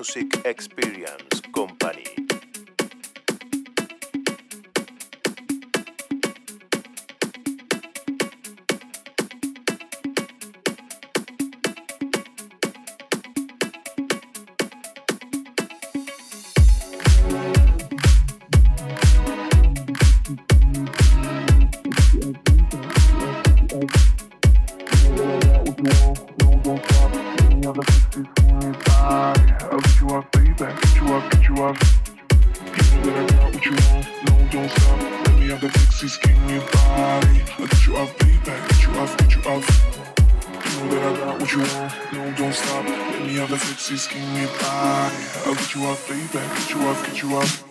Music Experience Company. I'll get you off, baby. Get you off, get you off.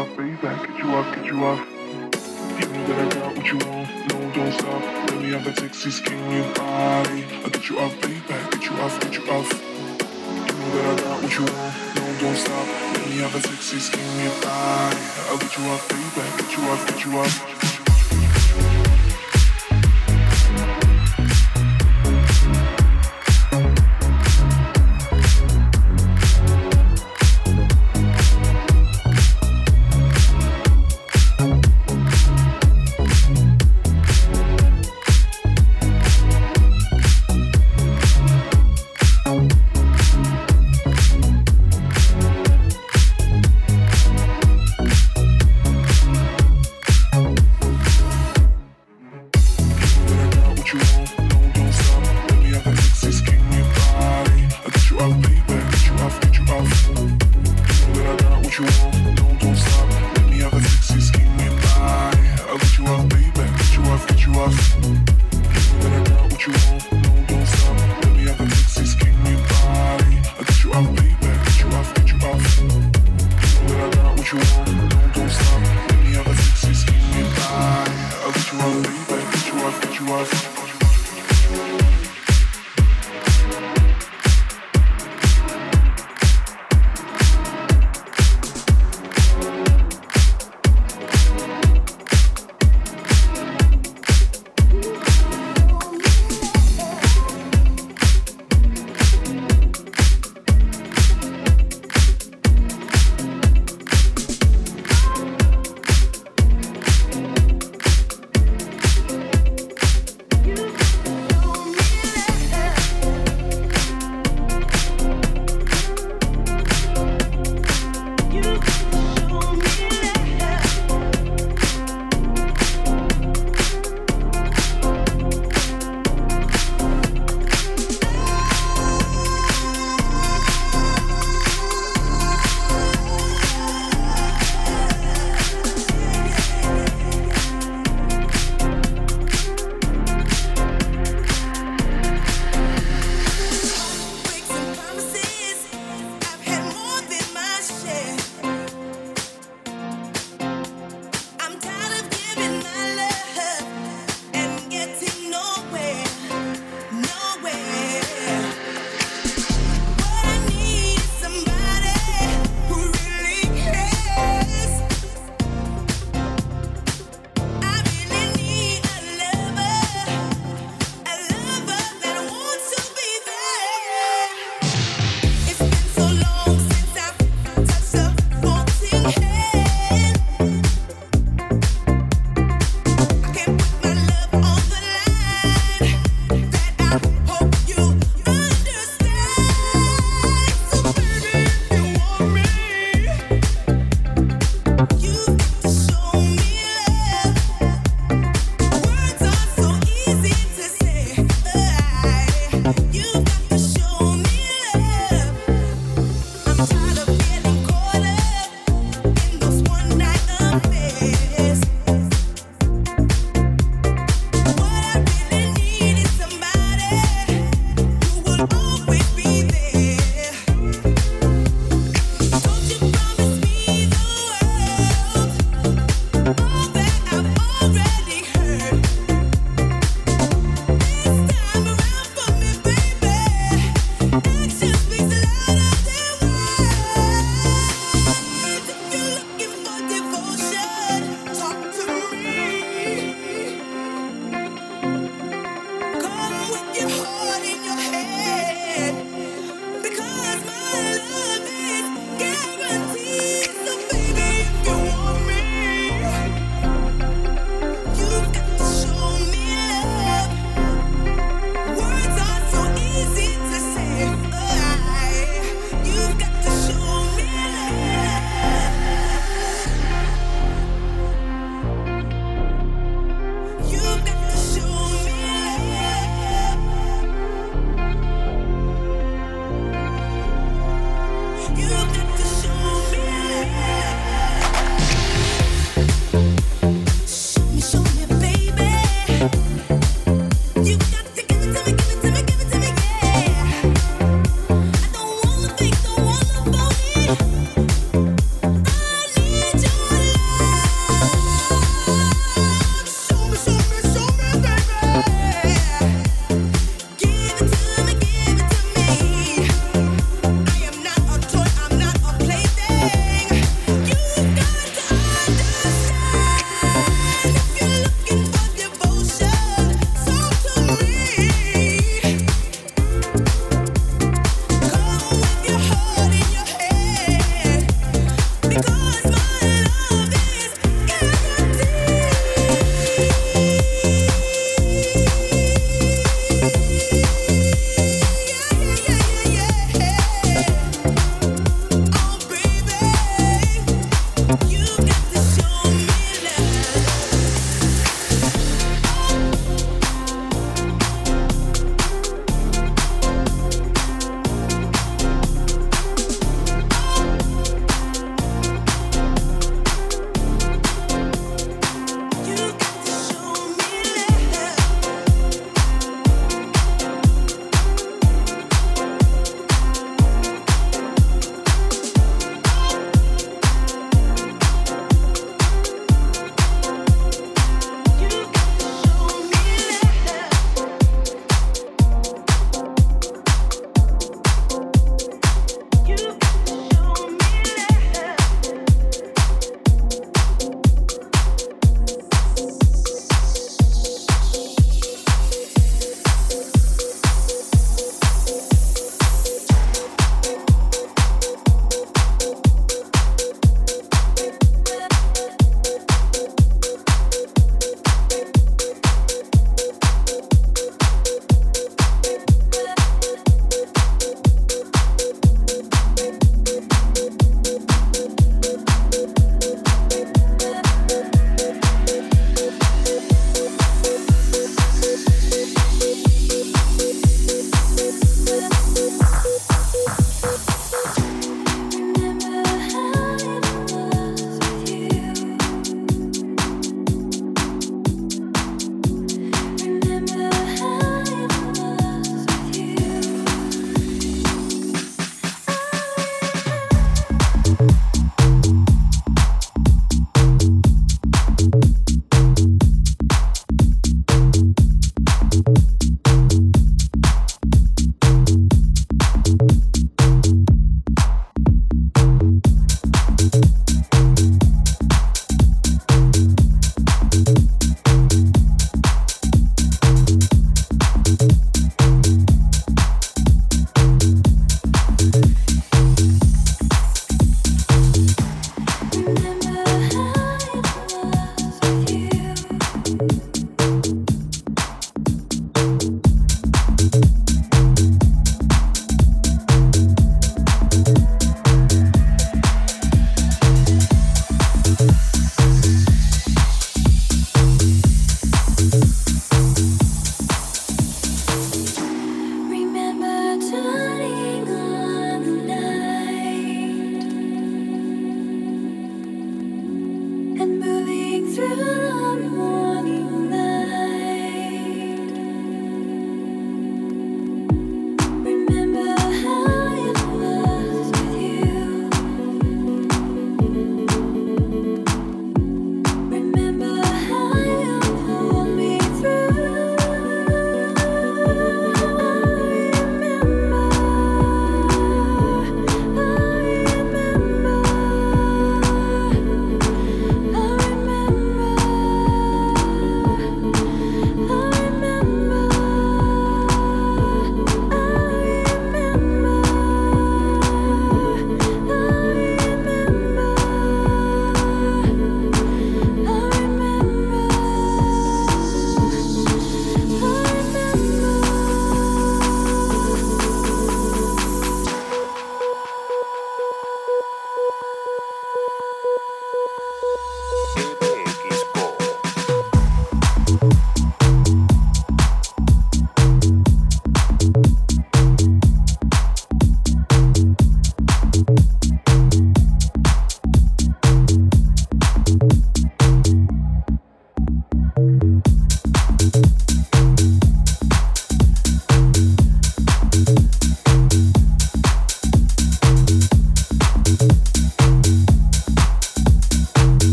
off, baby. I get you off, get you off. You know that I got what you want. No, don't stop. Let me have that sexy skin with body. I get you off, baby. Get you off, get you off. You know that I got what you want. No, don't stop. Let me have that sexy skin with body. I get you off, baby. Get you off, get you off.